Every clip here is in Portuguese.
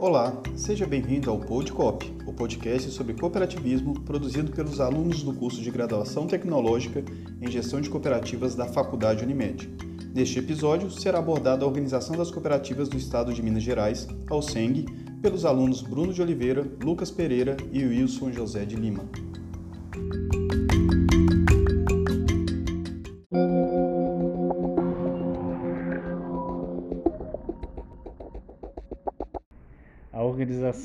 Olá, seja bem-vindo ao Podcop, o podcast sobre cooperativismo produzido pelos alunos do curso de graduação tecnológica em gestão de cooperativas da Faculdade Unimed. Neste episódio será abordada a organização das cooperativas do Estado de Minas Gerais, ao SENG, pelos alunos Bruno de Oliveira, Lucas Pereira e Wilson José de Lima.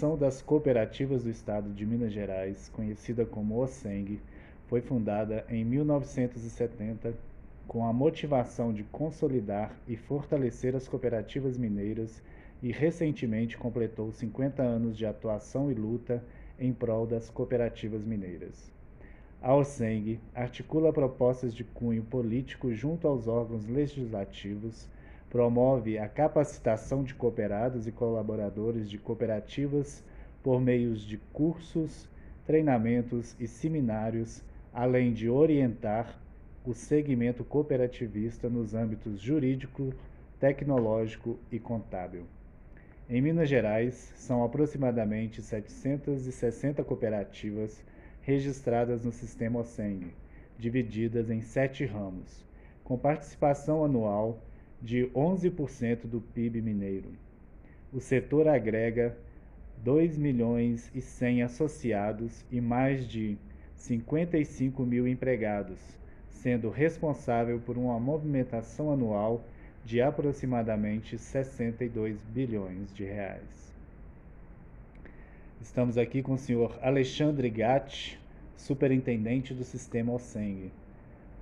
Organização das Cooperativas do Estado de Minas Gerais, conhecida como OSENG, foi fundada em 1970 com a motivação de consolidar e fortalecer as cooperativas mineiras e recentemente completou 50 anos de atuação e luta em prol das cooperativas mineiras. A OSENG articula propostas de cunho político junto aos órgãos legislativos, promove a capacitação de cooperados e colaboradores de cooperativas por meios de cursos, treinamentos e seminários, além de orientar o segmento cooperativista nos âmbitos jurídico, tecnológico e contábil. Em Minas Gerais, são aproximadamente 760 cooperativas registradas no sistema OSENG, divididas em sete ramos, com participação anual de 11% do PIB mineiro. O setor agrega 2 milhões e 100 associados e mais de 55 mil empregados, sendo responsável por uma movimentação anual de aproximadamente 62 bilhões de reais. Estamos aqui com o senhor Alexandre Gatti, superintendente do sistema OSENG.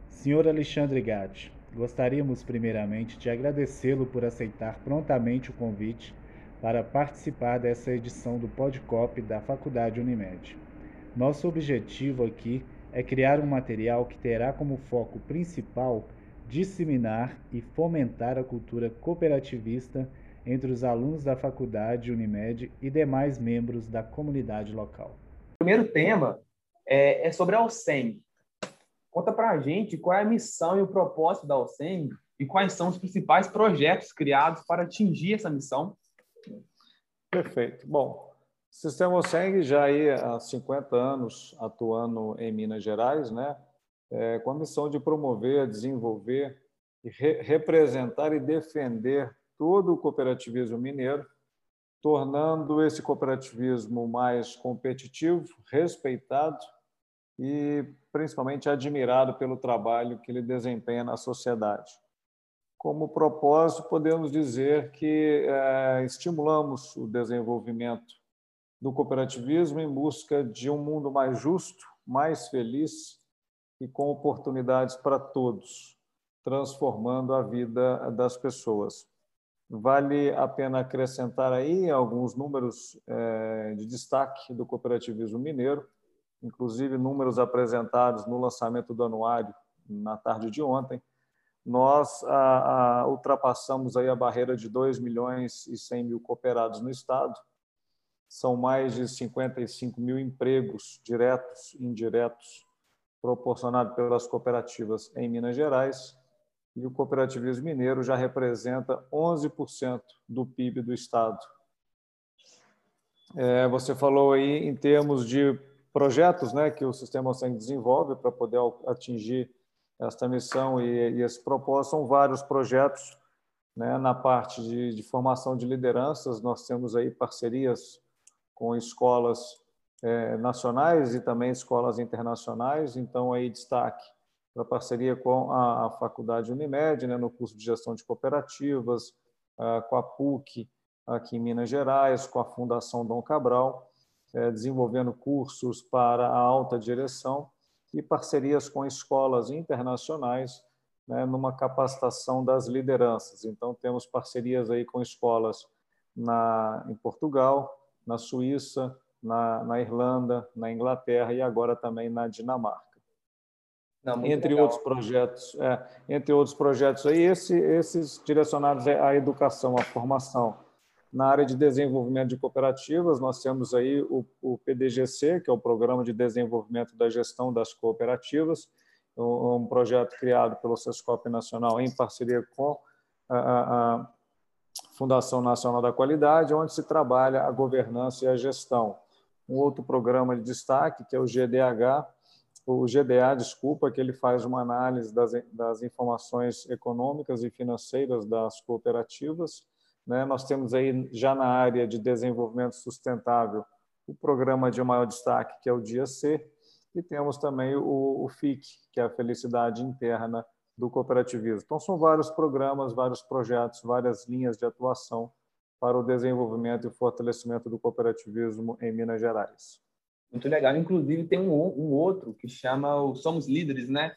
Senhor Alexandre Gatti, Gostaríamos primeiramente de agradecê-lo por aceitar prontamente o convite para participar dessa edição do Podcop da Faculdade Unimed. Nosso objetivo aqui é criar um material que terá como foco principal disseminar e fomentar a cultura cooperativista entre os alunos da faculdade Unimed e demais membros da comunidade local. O primeiro tema é, é sobre a OSEM, Conta para a gente qual é a missão e o propósito da OSEM e quais são os principais projetos criados para atingir essa missão. Perfeito. Bom, o Sistema OSENG já há 50 anos atuando em Minas Gerais, né? É, com a missão de promover, desenvolver, re representar e defender todo o cooperativismo mineiro, tornando esse cooperativismo mais competitivo, respeitado e principalmente admirado pelo trabalho que ele desempenha na sociedade. Como propósito, podemos dizer que é, estimulamos o desenvolvimento do cooperativismo em busca de um mundo mais justo, mais feliz e com oportunidades para todos, transformando a vida das pessoas. Vale a pena acrescentar aí alguns números é, de destaque do cooperativismo mineiro inclusive números apresentados no lançamento do anuário na tarde de ontem, nós a, a, ultrapassamos aí a barreira de 2 milhões e 100 mil cooperados no Estado. São mais de 55 mil empregos diretos e indiretos proporcionados pelas cooperativas em Minas Gerais. E o cooperativismo mineiro já representa 11% do PIB do Estado. É, você falou aí em termos de projetos né, que o Sistema OSENG desenvolve para poder atingir esta missão e, e esse propósito. São vários projetos né, na parte de, de, formação de lideranças. Nós temos aí parcerias com escolas é, nacionais e também escolas internacionais. Então, aí destaque para parceria com a, a Faculdade Unimed, né, no curso de Gestão de Cooperativas, com a PUC aqui em Minas Gerais, com a Fundação Dom Cabral desenvolvendo cursos para a alta direção e parcerias com escolas internacionais né, numa capacitação das lideranças. Então, temos parcerias aí com escolas na, em Portugal, na Suíça, na, na Irlanda, na Inglaterra e agora também na Dinamarca. Não, entre legal. outros projetos, é, entre outros projetos aí, esse, esses direcionados à educação, à formação na área de desenvolvimento de cooperativas, nós temos aí o, o PDGC, que é o Programa de Desenvolvimento da Gestão das Cooperativas, um, um projeto criado pelo SESCOP Nacional em parceria com a Fundação Nacional da Qualidade, onde se trabalha a governança e a gestão. Um outro programa de destaque, que é o GDH, o GDA, desculpa, que ele faz uma análise das, das informações econômicas e financeiras das cooperativas. Né? Nós temos aí, já na área de desenvolvimento sustentável, o programa de maior destaque, que é o Dia C, e temos também o, o FIC, que é a Felicidade Interna do Cooperativismo. Então, são vários programas, vários projetos, várias linhas de atuação para o desenvolvimento e fortalecimento do cooperativismo em Minas Gerais. Muito legal. Inclusive, tem um, um outro que chama o Somos Líderes, né?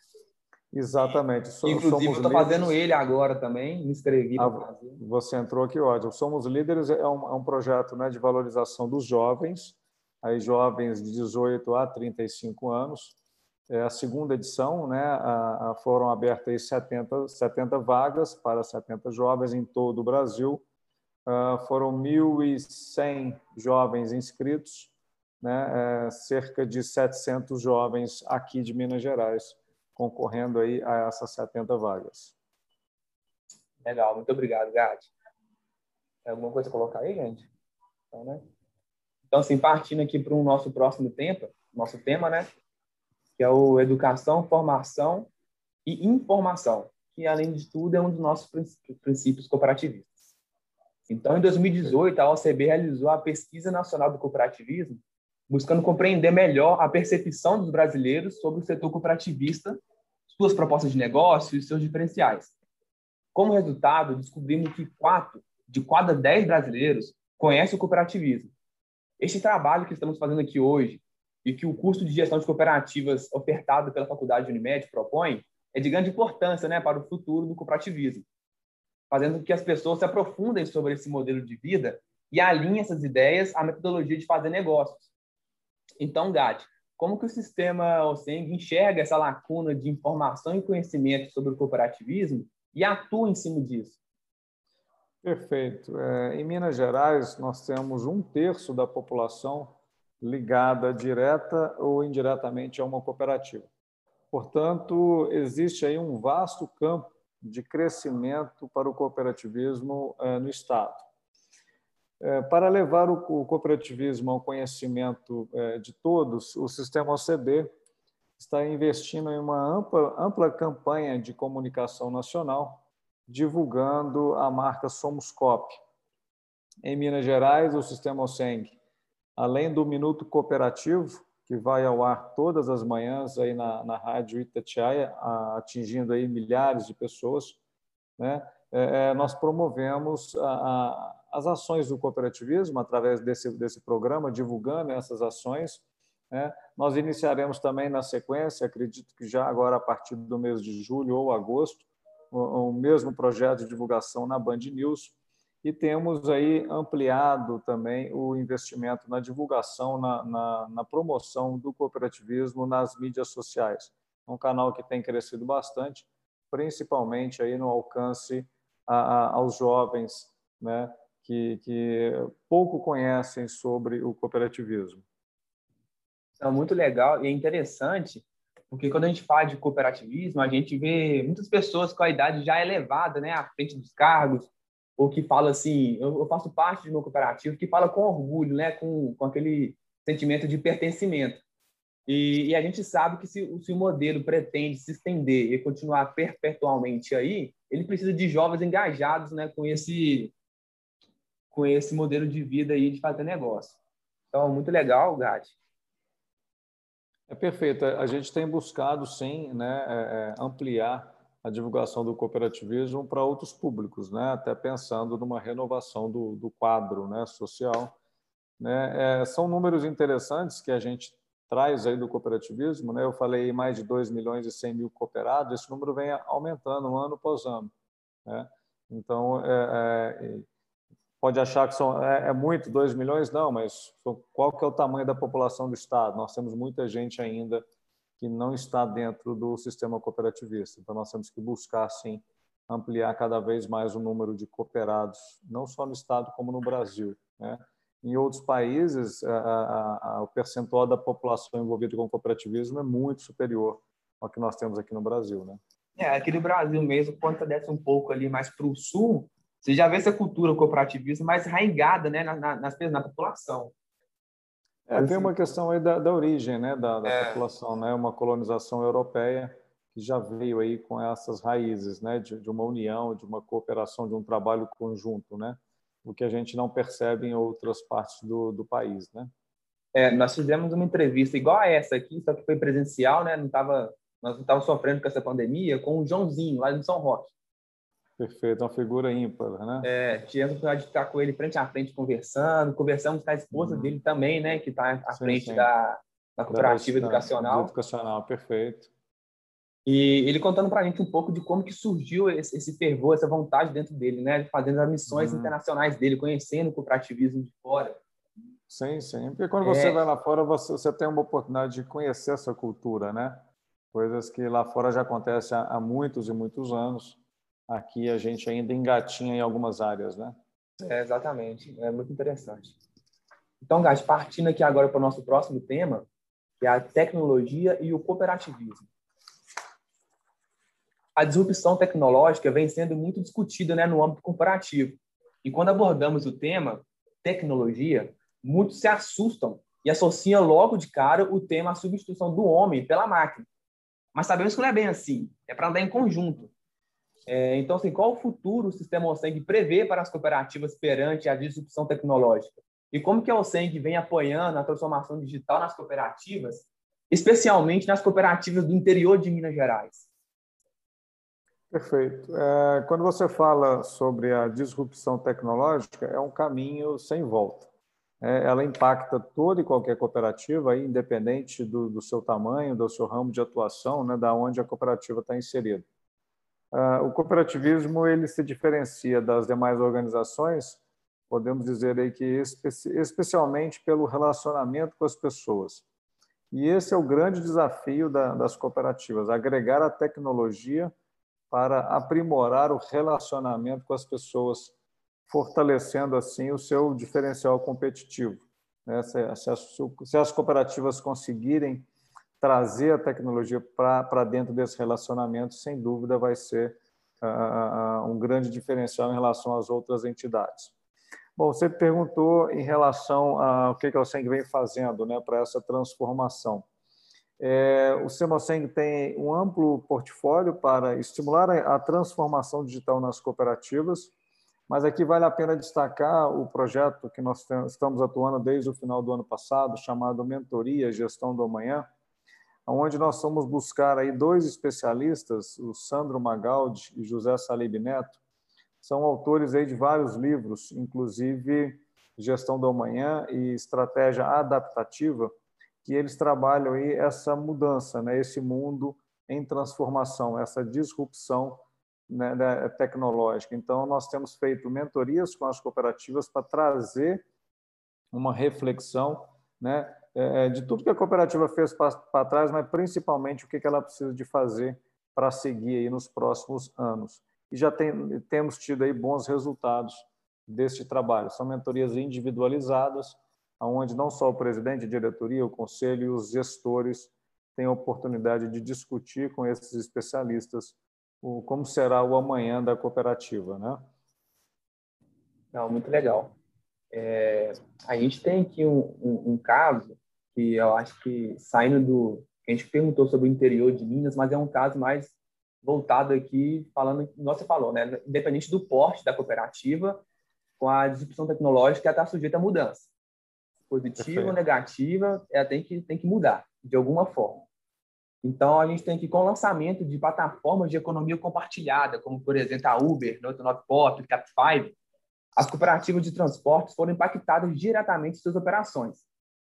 Exatamente. Inclusive, Somos eu estou fazendo ele agora também, me inscrevi ah. Você entrou aqui, ótimo. Somos Líderes é um, é um projeto né, de valorização dos jovens, aí jovens de 18 a 35 anos. É a segunda edição, né, a, a foram abertas 70, 70 vagas para 70 jovens em todo o Brasil. Uh, foram 1.100 jovens inscritos, né, é, cerca de 700 jovens aqui de Minas Gerais concorrendo aí a essas 70 vagas. Legal, muito obrigado, Gatti. Tem alguma coisa a colocar aí, gente? Então, né? então assim, partindo aqui para o nosso próximo tempo, nosso tema, né? Que é o educação, formação e informação, que além de tudo é um dos nossos princípios cooperativistas. Então, em 2018, a OCB realizou a Pesquisa Nacional do Cooperativismo, buscando compreender melhor a percepção dos brasileiros sobre o setor cooperativista, suas propostas de negócio e seus diferenciais. Como resultado, descobrimos que quatro de cada dez brasileiros conhecem o cooperativismo. Este trabalho que estamos fazendo aqui hoje e que o curso de gestão de cooperativas ofertado pela Faculdade de Unimed propõe é de grande importância né, para o futuro do cooperativismo, fazendo com que as pessoas se aprofundem sobre esse modelo de vida e alinhem essas ideias à metodologia de fazer negócios, então, Gatti, como que o sistema OSENG enxerga essa lacuna de informação e conhecimento sobre o cooperativismo e atua em cima disso? Perfeito. É, em Minas Gerais, nós temos um terço da população ligada direta ou indiretamente a uma cooperativa. Portanto, existe aí um vasto campo de crescimento para o cooperativismo é, no Estado. É, para levar o cooperativismo ao conhecimento é, de todos, o Sistema OCB está investindo em uma ampla, ampla campanha de comunicação nacional, divulgando a marca Somos Cop. Em Minas Gerais, o Sistema OSENG, além do Minuto Cooperativo, que vai ao ar todas as manhãs aí na, na rádio Itatiaia, atingindo aí milhares de pessoas, né? É, é, nós promovemos a, a as ações do cooperativismo através desse, desse programa, divulgando essas ações. Né? Nós iniciaremos também na sequência, acredito que já agora a partir do mês de julho ou agosto, o, o mesmo projeto de divulgação na Band News e temos aí ampliado também o investimento na divulgação, na, na, na promoção do cooperativismo nas mídias sociais. É um canal que tem crescido bastante, principalmente aí no alcance a, a, aos jovens, né? Que, que pouco conhecem sobre o cooperativismo. É muito legal e é interessante, porque quando a gente fala de cooperativismo, a gente vê muitas pessoas com a idade já elevada, né, à frente dos cargos, ou que fala assim, eu, faço parte de uma cooperativa, que fala com orgulho, né, com, com aquele sentimento de pertencimento. E, e, a gente sabe que se, se, o modelo pretende se estender e continuar perpetualmente aí, ele precisa de jovens engajados né, com esse com esse modelo de vida aí de fazer negócio. Então, muito legal, Gatti. É perfeito. A gente tem buscado, sim, né, é, é, ampliar a divulgação do cooperativismo para outros públicos, né, até pensando numa renovação do, do quadro né, social. Né. É, são números interessantes que a gente traz aí do cooperativismo. Né? Eu falei mais de 2 milhões e 100 mil cooperados, esse número vem aumentando ano após ano. Né? Então, é, é, pode achar que são, é, é muito, 2 milhões, não, mas qual que é o tamanho da população do Estado? Nós temos muita gente ainda que não está dentro do sistema cooperativista. Então, nós temos que buscar, sim, ampliar cada vez mais o número de cooperados, não só no Estado, como no Brasil. Né? Em outros países, a, a, a, o percentual da população envolvida com cooperativismo é muito superior ao que nós temos aqui no Brasil. Né? É, aqui no Brasil mesmo, quando desce um pouco ali mais para o sul, você já vê essa cultura cooperativista mais arraigada né, na, na, na, na população. É, tem uma questão aí da, da origem né, da, da é. população, né? uma colonização europeia que já veio aí com essas raízes né, de, de, uma união, de uma cooperação, de um trabalho conjunto, né? o que a gente não percebe em outras partes do, do país. Né? É, nós fizemos uma entrevista igual a essa aqui, só que foi presencial, né? não tava, nós não estávamos sofrendo com essa pandemia, com o Joãozinho, lá de São Roque. Perfeito, uma figura ímpar, né? É, tivemos a oportunidade de ficar com ele frente a frente conversando, conversamos com a esposa uhum. dele também, né, que está à sim, frente sim. Da, da cooperativa da, educacional. Da educacional, perfeito. E ele contando para a gente um pouco de como que surgiu esse, esse, fervor, essa vontade dentro dele, né, fazendo as missões uhum. internacionais dele, conhecendo o cooperativismo de fora. Sim, sim. Porque quando é... você vai lá fora, você, você tem uma oportunidade de conhecer essa cultura, né? Coisas que lá fora já acontecem há, há muitos e muitos anos aqui a gente ainda engatinha em algumas áreas, né? É, exatamente, é muito interessante. Então, Gás, partindo aqui agora para o nosso próximo tema, que é a tecnologia e o cooperativismo. A disrupção tecnológica vem sendo muito discutida né, no âmbito corporativo. E quando abordamos o tema tecnologia, muitos se assustam e associam logo de cara o tema à substituição do homem pela máquina. Mas sabemos que não é bem assim, é para andar em conjunto. É, então, assim, qual o futuro o sistema OSENG prevê para as cooperativas perante a disrupção tecnológica? E como que a OSENG vem apoiando a transformação digital nas cooperativas, especialmente nas cooperativas do interior de Minas Gerais? Perfeito. É, quando você fala sobre a disrupção tecnológica, é um caminho sem volta. É, ela impacta toda e qualquer cooperativa, independente do, do, seu tamanho, do seu ramo de atuação, né, da onde a cooperativa está inserida. Uh, o cooperativismo ele se diferencia das demais organizações, podemos dizer aí que espe especialmente pelo relacionamento com as pessoas. E esse é o grande desafio da, das cooperativas, agregar a tecnologia para aprimorar o relacionamento com as pessoas, fortalecendo assim o seu diferencial competitivo. Né? Se as cooperativas conseguirem trazer a tecnologia para dentro desse relacionamento, sem dúvida, vai ser uh, um grande diferencial em relação às outras entidades. Bom, você perguntou em relação ao que, que o Seng vem fazendo né, para essa transformação. É, o Semoseng tem um amplo portfólio para estimular a transformação digital nas cooperativas, mas aqui vale a pena destacar o projeto que nós estamos atuando desde o final do ano passado, chamado Mentoria Gestão do Amanhã, onde nós vamos buscar aí dois especialistas, o Sandro Magaldi e José Salib Neto, são autores aí de vários livros, inclusive Gestão do Amanhã e Estratégia Adaptativa, que eles trabalham aí essa mudança, né, esse mundo em transformação, essa disrupção né, tecnológica. Então, nós temos feito mentorias com as cooperativas para trazer uma reflexão né, de tudo que a cooperativa fez para trás, mas principalmente o que ela precisa de fazer para seguir aí nos próximos anos. E já tem, temos tido aí bons resultados deste trabalho. São mentorias individualizadas, onde não só o presidente, a diretoria, o conselho e os gestores têm a oportunidade de discutir com esses especialistas o, como será o amanhã da cooperativa, né? Não, muito legal. É, a gente tem aqui um, um, um caso que eu acho que saindo do. A gente perguntou sobre o interior de Minas, mas é um caso mais voltado aqui, falando, você falou, né? Independente do porte da cooperativa, com a disrupção tecnológica, ela está sujeita a mudança. Positiva ou negativa, ela tem que, tem que mudar, de alguma forma. Então, a gente tem que, com o lançamento de plataformas de economia compartilhada, como, por exemplo, a Uber, 99 Pop, Cap5, as cooperativas de transportes foram impactadas diretamente em suas operações.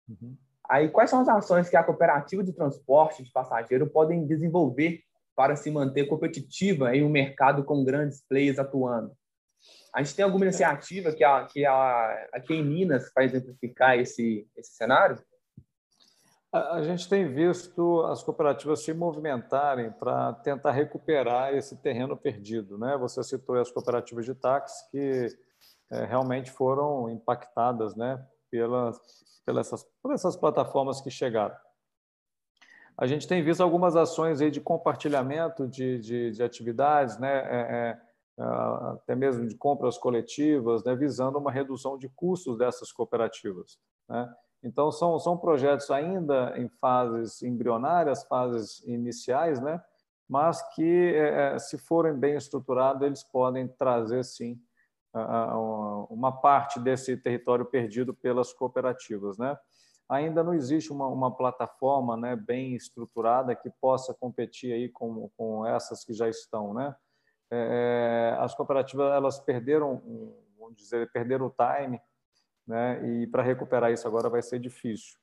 Uhum. Aí, quais são as ações que a cooperativa de transporte de passageiro podem desenvolver para se manter competitiva em um mercado com grandes players atuando? A gente tem alguma iniciativa que a, que a, aqui em Minas para exemplificar esse, esse cenário? A, a gente tem visto as cooperativas se movimentarem para tentar recuperar esse terreno perdido. Né? Você citou as cooperativas de táxi que é, realmente foram impactadas né, pelas, pelas essas, por essas plataformas que chegaram. A gente tem visto algumas ações aí de compartilhamento de, de, de atividades, né? É, é, até até mesmo de compras coletivas, né, visando uma redução de custos dessas cooperativas. Né? Então, são, são projetos ainda em fases embrionárias, fases iniciais, né? mas que, é, se forem bem estruturados, eles podem trazer, sim, uma parte desse território perdido pelas cooperativas. Né? Ainda não existe uma, uma plataforma né, bem estruturada que possa competir aí com, com essas que já estão. Né? É, as cooperativas elas perderam, vamos dizer, perderam o time, né? e para recuperar isso agora vai ser difícil.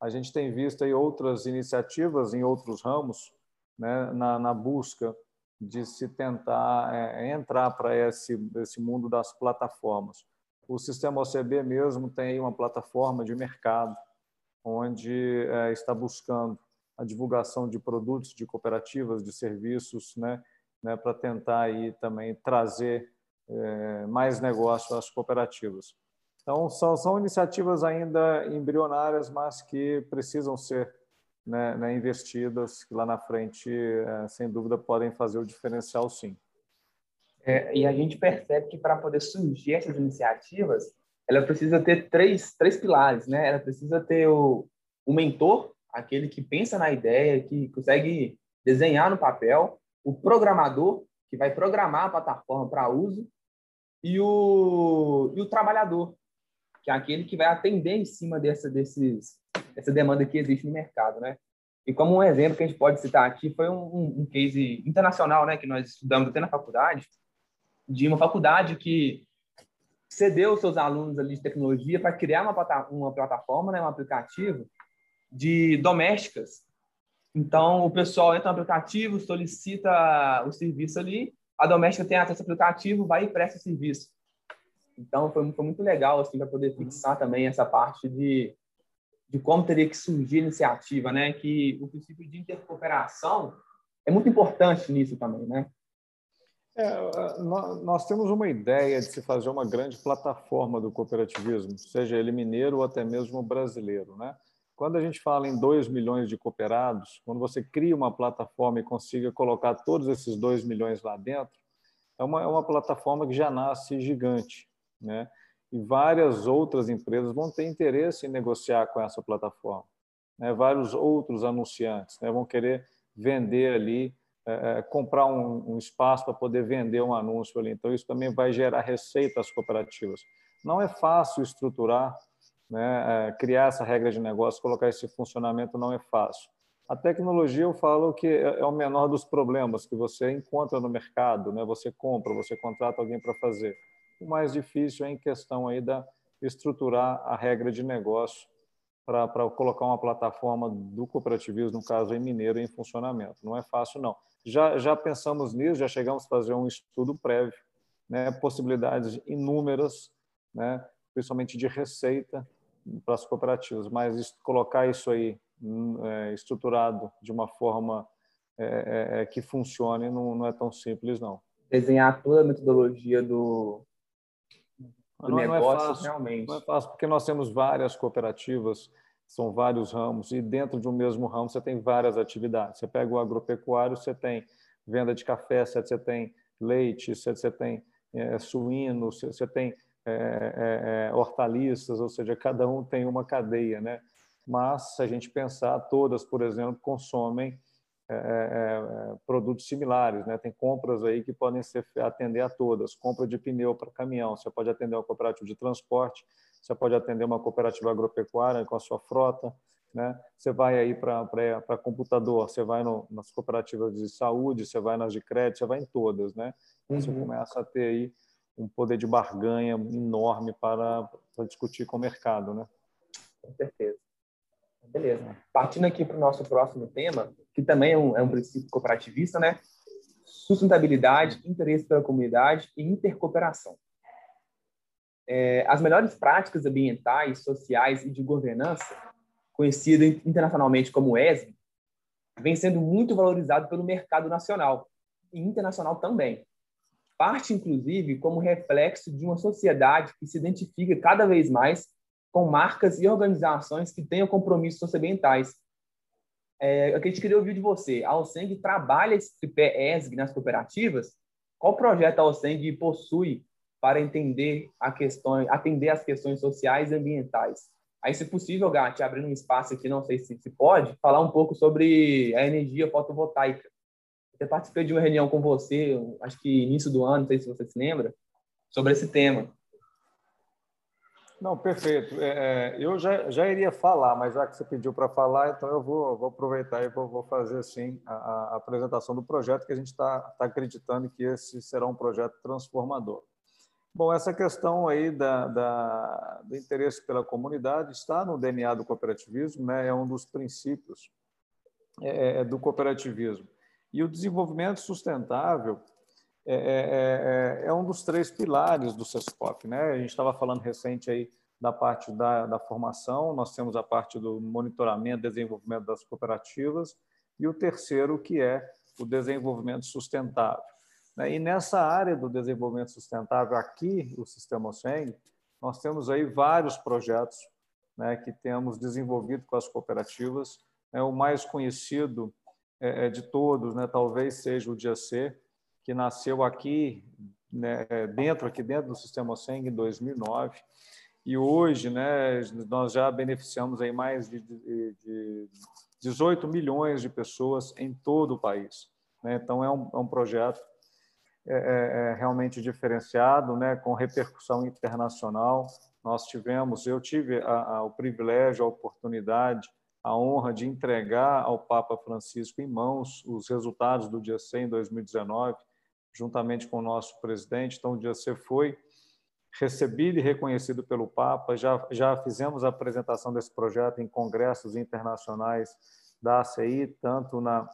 A gente tem visto aí outras iniciativas em outros ramos, né, na, na busca de se tentar é, entrar para esse, esse mundo das plataformas. O sistema OCB mesmo tem uma plataforma de mercado, onde é, está buscando a divulgação de produtos de cooperativas, de serviços, né, né, para tentar aí também trazer é, mais negócio às cooperativas. Então, são, são iniciativas ainda embrionárias, mas que precisam ser né, né, investidas, que lá na frente, é, sem dúvida, podem fazer o diferencial, sim. É, e a gente percebe que para poder surgir essas iniciativas, ela precisa ter três, três pilares, né? Ela precisa ter o, o mentor, aquele que pensa na ideia, que consegue desenhar no papel, o programador, que vai programar a plataforma para uso, e o, e o trabalhador, que é aquele que vai atender em cima dessa, desses, essa demanda que existe no mercado, né? E como um exemplo que a gente pode citar aqui foi um, um case internacional, né, que nós estudamos até na faculdade, de uma faculdade que cedeu seus alunos ali de tecnologia para criar uma, uma plataforma, né, um aplicativo de domésticas. Então, o pessoal entra no aplicativo, solicita o serviço ali, a doméstica tem acesso ao aplicativo, vai e presta o serviço. Então, foi, foi muito legal, assim, para poder fixar também essa parte de de como teria que surgir a iniciativa, né? Que o princípio de intercooperação é muito importante nisso também, né? É, nós temos uma ideia de se fazer uma grande plataforma do cooperativismo, seja ele mineiro ou até mesmo brasileiro, né? Quando a gente fala em 2 milhões de cooperados, quando você cria uma plataforma e consiga colocar todos esses 2 milhões lá dentro, é uma, é uma plataforma que já nasce gigante, né? E várias outras empresas vão ter interesse em negociar com essa plataforma. Né? Vários outros anunciantes né? vão querer vender ali, é, é comprar um, um espaço para poder vender um anúncio ali. Então, isso também vai gerar receita às cooperativas. Não é fácil estruturar, né? é, criar essa regra de negócio, colocar esse funcionamento não é fácil. A tecnologia, eu falo que é, é o menor dos problemas que você encontra no mercado, né? Você compra, você contrata alguém para fazer. O mais difícil é em questão aí da estruturar a regra de negócio para colocar uma plataforma do cooperativismo, no caso em Mineiro, em funcionamento. Não é fácil, não. Já, já pensamos nisso, já chegamos a fazer um estudo prévio, né, possibilidades inúmeras, né, principalmente de receita para as cooperativas, mas colocar isso aí hum, é, estruturado de uma forma é, é, é, que funcione não, não é tão simples, não. Desenhar toda a metodologia do, do não, negócio, não é fácil, realmente. Não é fácil, porque nós temos várias cooperativas, são vários ramos, e dentro de um mesmo ramo você tem várias atividades. Você pega o agropecuário, você tem venda de café, você tem leite, você tem é, suíno, você tem é, é, hortaliças, ou seja, cada um tem uma cadeia, né? Mas, se a gente pensar, todas, por exemplo, consomem é, é, é, produtos similares, né? Tem compras aí que podem ser atender a todas. Compra de pneu para caminhão, você pode atender uma cooperativa de transporte, você pode atender uma cooperativa agropecuária com a sua frota, né? Você vai aí para para computador, você vai no, nas cooperativas de saúde, você vai nas de crédito, você vai em todas, né? Uhum. Você começa a ter aí um poder de barganha enorme para, para discutir com o mercado, né? Com certeza. Beleza. Partindo aqui para o nosso próximo tema, que também é um, é um princípio cooperativista, né? Sustentabilidade, interesse pela comunidade e intercooperação. É, as melhores práticas ambientais, sociais e de governança, conhecida internacionalmente como ESG, vem sendo muito valorizado pelo mercado nacional e internacional também. Parte, inclusive, como reflexo de uma sociedade que se identifica cada vez mais com marcas e organizações que tenham compromissos socioambientais. É, gente queria ouvir de você. A Alceng trabalha esse tripé ESG nas cooperativas? qual projeto a OSENG possui para entender a questão, atender as questões sociais e ambientais. Aí, se possível, Gatti, abrindo um espaço aqui, não sei se, se pode, falar um pouco sobre a energia fotovoltaica. Eu participei de uma reunião com você, acho que início do ano, não sei se você se lembra, sobre esse tema. Não, perfeito. É, é, eu já, já iria falar, mas já que você pediu para falar, então eu vou, vou aproveitar e vou, vou fazer assim a, a, apresentação do projeto, que a gente está tá acreditando que esse será um projeto transformador. Bom, essa questão aí da, da, do interesse pela comunidade está no DNA do cooperativismo, né? é um dos princípios é, é do cooperativismo. E o desenvolvimento sustentável é, é, é, é, um dos três pilares do CESCOP. Né? A gente estava falando recente aí da parte da, da, formação, nós temos a parte do monitoramento, desenvolvimento das cooperativas, e o terceiro, que é o desenvolvimento sustentável. Né? E nessa área do desenvolvimento sustentável, aqui, o Sistema OSENG, nós temos aí vários projetos né, que temos desenvolvido com as cooperativas. É, o mais conhecido é, de todos, né, talvez seja o DIAC, que nasceu aqui, né, dentro, aqui dentro do Sistema OSENG em 2009, e hoje né, nós já beneficiamos aí mais de, de, de 18 milhões de pessoas em todo o país. Né? Então, é um, é um projeto é, é, é realmente diferenciado, né, com repercussão internacional. Nós tivemos, eu tive a, a, o privilégio, a oportunidade, a honra de entregar ao Papa Francisco em mãos os resultados do dia 100 em 2019, juntamente com o nosso presidente. Então, DIAC foi recebido e reconhecido pelo Papa. Já, já fizemos a apresentação desse projeto em congressos internacionais da ACI, tanto na,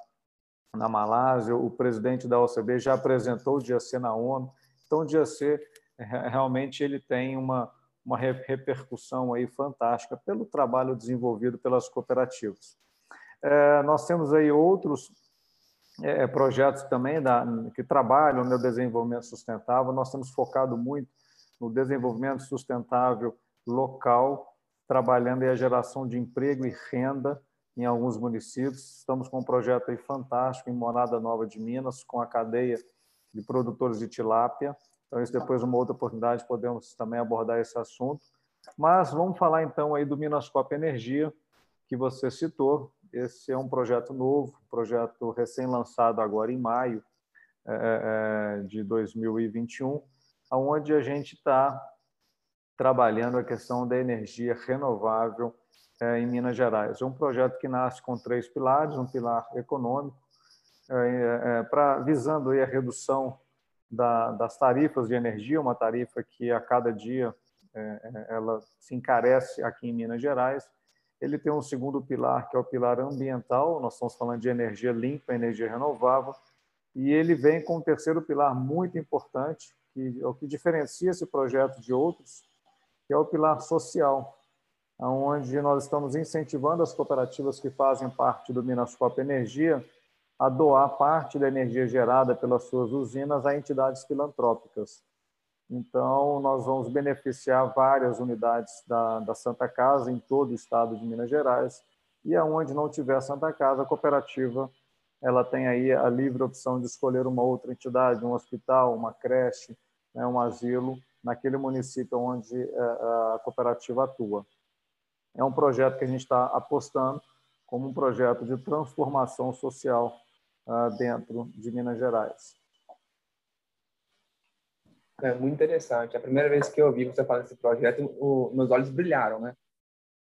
na Malásia, o presidente da OCB já apresentou o DIAC na ONU. Então, o DIAC realmente ele tem uma, uma repercussão aí fantástica pelo trabalho desenvolvido pelas cooperativas. É, nós temos aí outros é, projetos também da, que trabalham no desenvolvimento sustentável. Nós temos focado muito no desenvolvimento sustentável local, trabalhando a geração de emprego e renda em alguns municípios. Estamos com um projeto aí fantástico em Morada Nova de Minas, com a cadeia de produtores de tilápia. Então, isso depois, uma outra oportunidade, podemos também abordar esse assunto. Mas vamos falar então aí do Minascope Energia, que você citou, esse é um projeto novo, projeto recém-lançado agora em maio é, é de 2021, onde a gente está trabalhando a questão da energia renovável é, em Minas Gerais. É um projeto que nasce com três pilares, um pilar econômico, é, é, pra, visando a redução da, das tarifas de energia, uma tarifa que a cada dia é, é, ela se encarece aqui em Minas Gerais, ele tem um segundo pilar, que é o pilar ambiental, nós estamos falando de energia limpa, energia renovável, e ele vem com um terceiro pilar muito importante, que é o que diferencia esse projeto de outros, que é o pilar social, onde nós estamos incentivando as cooperativas que fazem parte do Minascope Energia a doar parte da energia gerada pelas suas usinas a entidades filantrópicas. Então, nós vamos beneficiar várias unidades da, da Santa Casa em todo o estado de Minas Gerais. E aonde não tiver Santa Casa, a cooperativa ela tem aí a livre opção de escolher uma outra entidade, um hospital, uma creche, né, um asilo, naquele município onde é, a cooperativa atua. É um projeto que a gente está apostando como um projeto de transformação social uh, dentro de Minas Gerais. É muito interessante. A primeira vez que eu ouvi você falar desse projeto, o, meus olhos brilharam, né?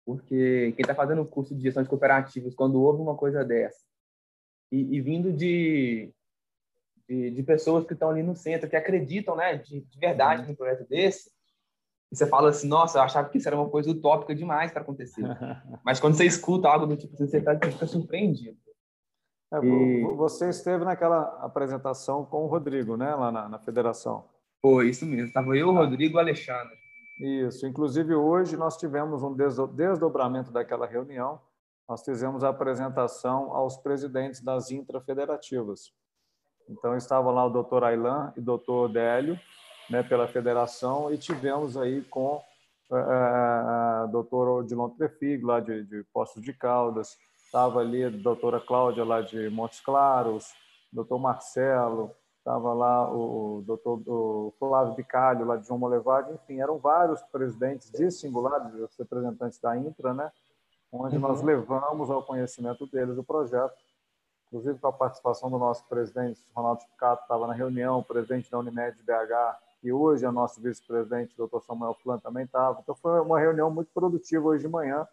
Porque quem está fazendo o curso de gestão de cooperativas, quando ouve uma coisa dessa, e, e vindo de, de, de, pessoas que estão ali no centro, que acreditam, né, de, de verdade, uhum. num projeto desse, e você fala assim, nossa, eu achava que isso era uma coisa utópica demais para acontecer. Mas quando você escuta algo do tipo, você tá, fica surpreendido. É, e... Você esteve naquela apresentação com o Rodrigo, né, lá na, na federação. Foi, isso mesmo. Estava eu, Rodrigo e Alexandre. Isso. Inclusive, hoje nós tivemos um desdobramento daquela reunião. Nós fizemos a apresentação aos presidentes das intrafederativas. Então, estava lá o doutor Ailan e o doutor Délio, né, pela federação, e tivemos aí com o uh, uh, doutor Odilon Trefigo, lá de, de Postos de Caldas, estava ali a doutora Cláudia, lá de Montes Claros, doutor Marcelo, estava lá o doutor o Flávio Bicalho, lá de João Molevade, enfim, eram vários presidentes de singulares, os representantes da Intra, né? onde uhum. nós levamos ao conhecimento deles o projeto, inclusive com a participação do nosso presidente, Ronaldo Picato, estava na reunião, o presidente da Unimed BH, e hoje é nosso vice-presidente, doutor Samuel Flan, também estava. Então, foi uma reunião muito produtiva hoje de manhã,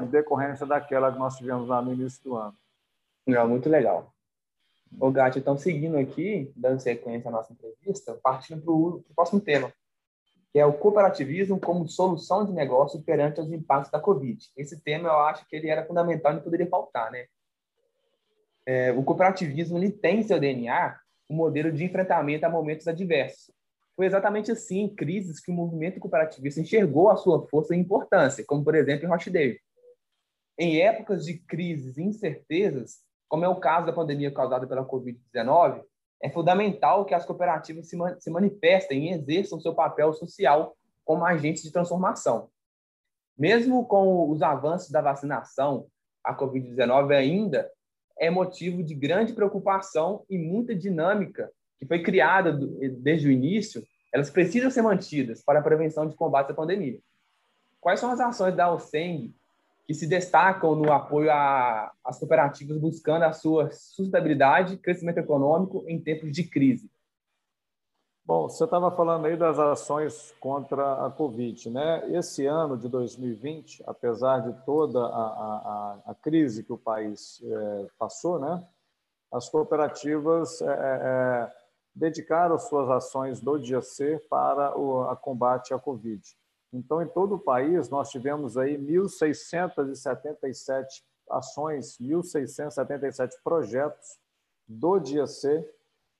em decorrência daquela que nós tivemos lá no início do ano. Legal, muito legal. Ô, Gatti, então, seguindo aqui, dando sequência à nossa entrevista, partindo para o próximo tema, que é o cooperativismo como solução de negócio perante os impactos da Covid. Esse tema, eu acho que ele era fundamental e não poderia faltar, né? É, o cooperativismo ele tem em seu DNA um modelo de enfrentamento a momentos adversos. Foi exatamente assim, em crises, que o movimento cooperativista enxergou a sua força e importância, como, por exemplo, em Rochdale. Em épocas de crises e incertezas, como é o caso da pandemia causada pela Covid-19, é fundamental que as cooperativas se, man se manifestem e exerçam seu papel social como agentes de transformação. Mesmo com os avanços da vacinação, a Covid-19 ainda é motivo de grande preocupação e muita dinâmica que foi criada desde o início, elas precisam ser mantidas para a prevenção de combate à pandemia. Quais são as ações da OSENG que se destacam no apoio às cooperativas buscando a sua sustentabilidade e crescimento econômico em tempos de crise. Bom, você estava falando aí das ações contra a Covid, né? Esse ano de 2020, apesar de toda a, a, a crise que o país é, passou, né? As cooperativas é, é, é dedicaram suas ações do dia C para o combate à Covid. Então, em todo o país, nós tivemos aí 1.677 ações, 1.677 projetos do dia C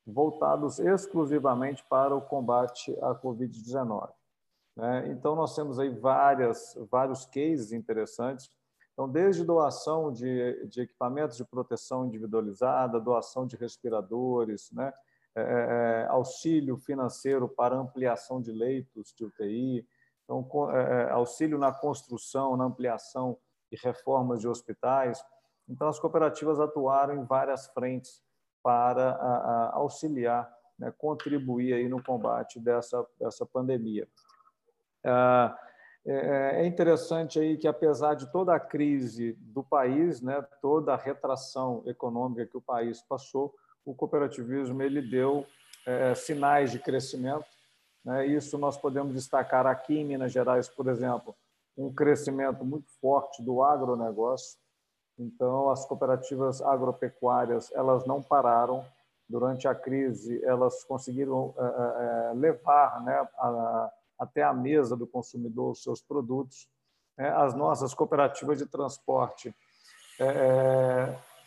voltados exclusivamente para o combate à Covid-19. Né? Então, nós temos aí várias, vários cases interessantes. Então, desde doação de, de equipamentos de proteção individualizada, doação de respiradores, né? É, é, auxílio financeiro para ampliação de leitos de UTI, então, é, é, auxílio na construção, na ampliação e reformas de hospitais. Então, as cooperativas atuaram em várias frentes para auxiliar, né, contribuir aí no combate dessa, dessa pandemia. É, é interessante aí que, apesar de toda a crise do país, né, toda a retração econômica que o país passou, o cooperativismo ele deu é, sinais de crescimento? Isso nós podemos destacar aqui em Minas Gerais, por exemplo, um crescimento muito forte do agronegócio. Então, as cooperativas agropecuárias elas não pararam durante a crise, elas conseguiram é, é, levar né, até a mesa do consumidor os seus produtos. Né? As nossas cooperativas de transporte,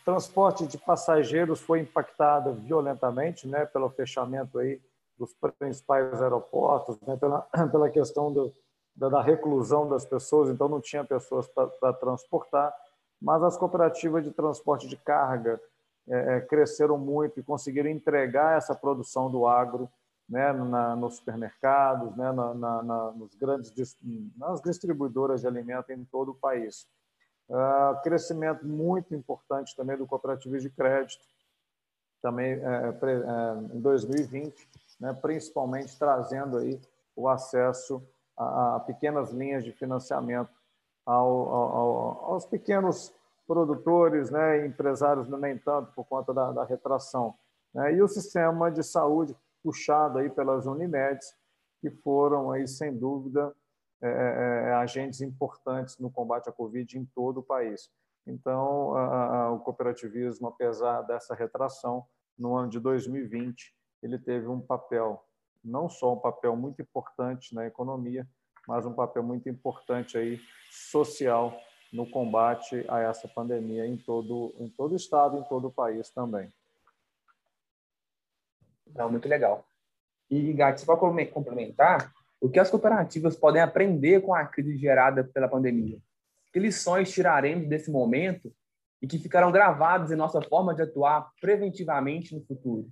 transporte de passageiros foi impactada violentamente, né, pelo fechamento aí dos principais aeroportos, né, pela, pela questão do, da, da, reclusão das pessoas, então não tinha pessoas para transportar, mas as cooperativas de transporte de carga é, é, cresceram muito e conseguiram entregar essa produção do agro né, na, nos supermercados, né, na, na, nos grandes, nas distribuidoras de alimentos em todo o país. Uh, crescimento muito importante também do cooperativismo de crédito, também é, é, em 2020, né, principalmente trazendo aí o acesso a, pequenas linhas de financiamento ao, ao, aos pequenos produtores, né, empresários, nem tanto por conta da, da retração. Né, e o sistema de saúde puxado aí pelas Unimedes, que foram aí sem dúvida é, é, é agentes importantes no combate à Covid em todo o país. Então, a, a, o cooperativismo, apesar dessa retração, no ano de 2020, ele teve um papel, não só um papel muito importante na economia, mas um papel muito importante aí social no combate a essa pandemia em todo em todo o estado, em todo o país também. Não, muito legal. E Gatti, pode complementar o que as cooperativas podem aprender com a crise gerada pela pandemia? Que lições tiraremos desse momento e que ficarão gravadas em nossa forma de atuar preventivamente no futuro?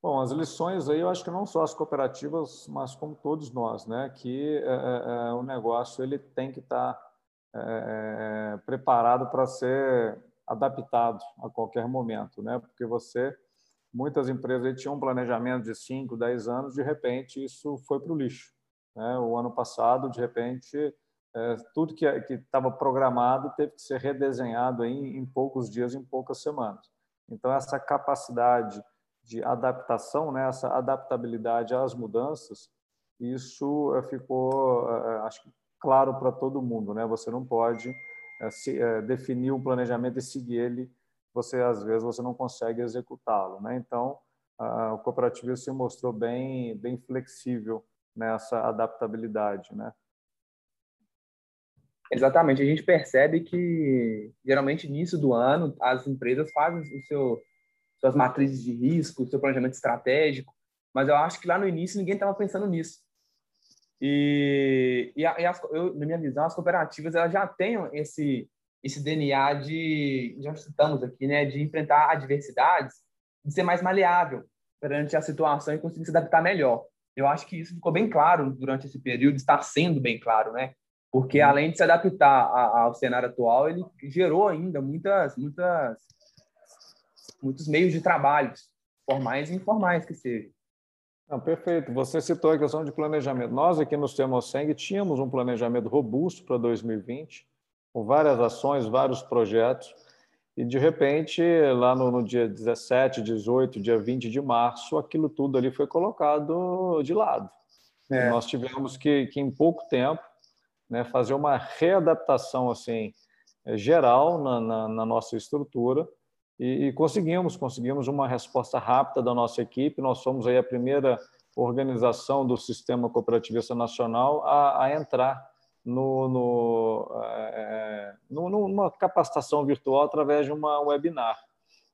Bom, as lições aí eu acho que não só as cooperativas, mas como todos nós, né? Que é, é, é o negócio ele tem que estar tá, é, é, preparado para ser adaptado a qualquer momento, né? Porque você muitas empresas tinham um planejamento de 5, 10 anos, de repente isso foi para o lixo. Né? O ano passado, de repente, é, tudo que estava programado teve que ser redesenhado em, em poucos dias, em poucas semanas. Então, essa capacidade de adaptação, né, essa adaptabilidade às mudanças, isso eh, ficou, eh, eh, acho que, claro para todo mundo. Né? Você não pode definir um planejamento e seguir ele, você às vezes você não consegue executá-lo. Né? Então, o cooperativismo se mostrou bem, bem flexível nessa adaptabilidade. Né? Exatamente, a gente percebe que geralmente início do ano as empresas fazem o seu suas matrizes de risco, seu planejamento estratégico, mas eu acho que lá no início ninguém estava pensando nisso. E, e, as, eu, na minha visão, as cooperativas elas já têm esse esse DNA de, já citamos aqui, né, de enfrentar adversidades, de ser mais maleável perante a situação e conseguir se adaptar melhor. Eu acho que isso ficou bem claro durante esse período, está sendo bem claro, né? Porque uhum. além de se adaptar ao cenário atual, ele gerou ainda muitas, muitas muitos meios de trabalho, formais e informais que sejam. Não, perfeito. Você citou a questão de planejamento. Nós aqui no Semoseng tínhamos um planejamento robusto para 2020, com várias ações, vários projetos, e de repente, lá no, no, dia 17, 18, dia 20 de março, aquilo tudo ali foi colocado de lado. É. Nós tivemos que, que, em pouco tempo, né, fazer uma readaptação assim geral na, na, na nossa estrutura e, e, conseguimos, conseguimos uma resposta rápida da nossa equipe. Nós somos aí a primeira organização do sistema cooperativista nacional a, a entrar no, no, é, no, numa capacitação virtual através de uma webinar.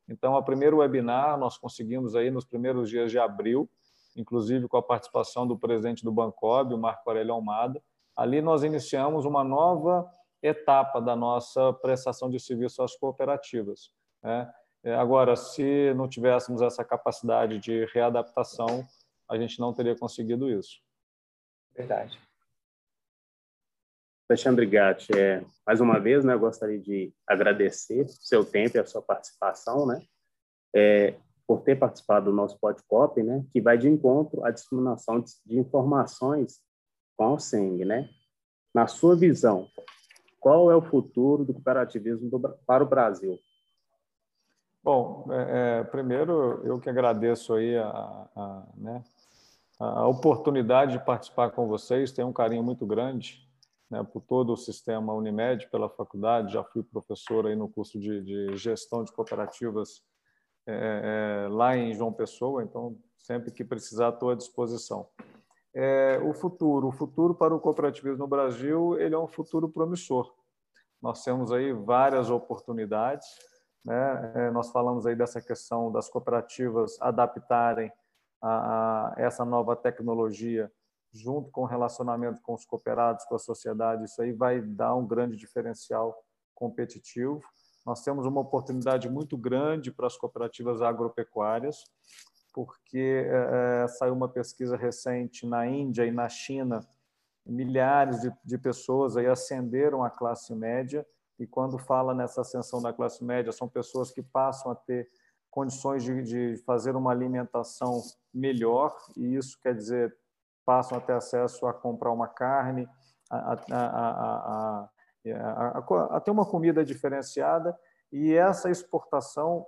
Então, a primeiro webinar nós conseguimos aí nos primeiros dias de abril, inclusive com a participação do presidente do Bancob, o Marco Aurélio Almada. Ali nós iniciamos uma nova etapa da nossa prestação de serviço às cooperativas. Né? É, agora, se não tivéssemos essa capacidade de readaptação, a gente não teria conseguido isso. Verdade. Alexandre Gatti, é, mais uma vez, né, gostaria de agradecer o seu tempo e a sua participação, né, é, por ter participado do nosso podcast, né, que vai de encontro à disseminação de, de informações com o SENG, né. Na sua visão, qual é o futuro do cooperativismo do, para o Brasil? Bom, é, é, primeiro eu que agradeço aí a, a, né, a, oportunidade de participar com vocês, tenho um carinho muito grande né, por todo o sistema Unimed, pela faculdade, já fui professor aí no curso de, de gestão de cooperativas é, é, lá em João Pessoa, então sempre que precisar estou à disposição. É, o futuro, o futuro para o cooperativismo no Brasil, ele é um futuro promissor. Nós temos aí várias oportunidades, né? É, nós falamos aí dessa questão das cooperativas adaptarem a, a essa nova tecnologia junto com o relacionamento com os cooperados, com a sociedade, isso aí vai dar um grande diferencial competitivo. Nós temos uma oportunidade muito grande para as cooperativas agropecuárias, porque é, é saiu uma pesquisa recente na Índia e na China, milhares de, de pessoas aí ascenderam a classe média e quando fala nessa ascensão da classe média, são pessoas que passam a ter condições de, de fazer uma alimentação melhor, e isso quer dizer passam a ter acesso a comprar uma carne, a, a, a, a, ter uma comida diferenciada, e essa exportação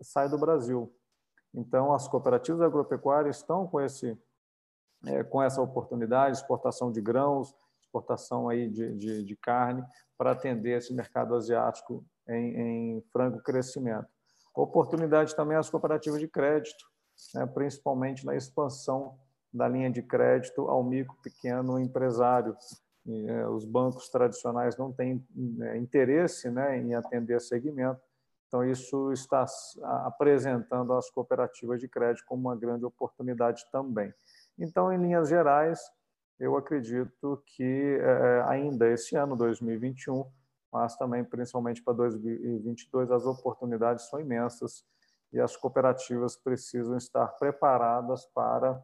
sai do Brasil. Então, as cooperativas agropecuárias estão com, esse, é, com essa oportunidade, exportação de grãos, exportação aí de, de, de carne, para atender esse mercado asiático em, em franco crescimento. Oportunidade também às cooperativas de crédito, né, principalmente na expansão da linha de crédito ao micro pequeno empresário. E, é, os bancos tradicionais não têm é, interesse né, em atender segmento, então isso está apresentando as cooperativas de crédito como uma grande oportunidade também. Então, em linhas gerais, eu acredito que é, ainda esse ano, 2021, mas também principalmente para 2022, as oportunidades são imensas e as cooperativas precisam estar preparadas para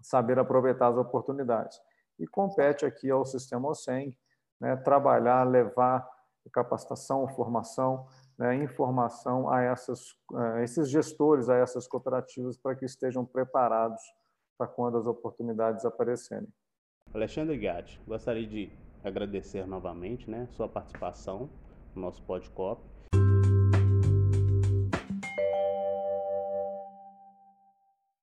saber aproveitar as oportunidades. E compete aqui ao sistema OSENG né, trabalhar, levar capacitação, formação, né, informação a, essas, a esses gestores, a essas cooperativas, para que estejam preparados para quando as oportunidades aparecerem. Alexandre Gatti, gostaria de agradecer novamente né, sua participação no nosso podcast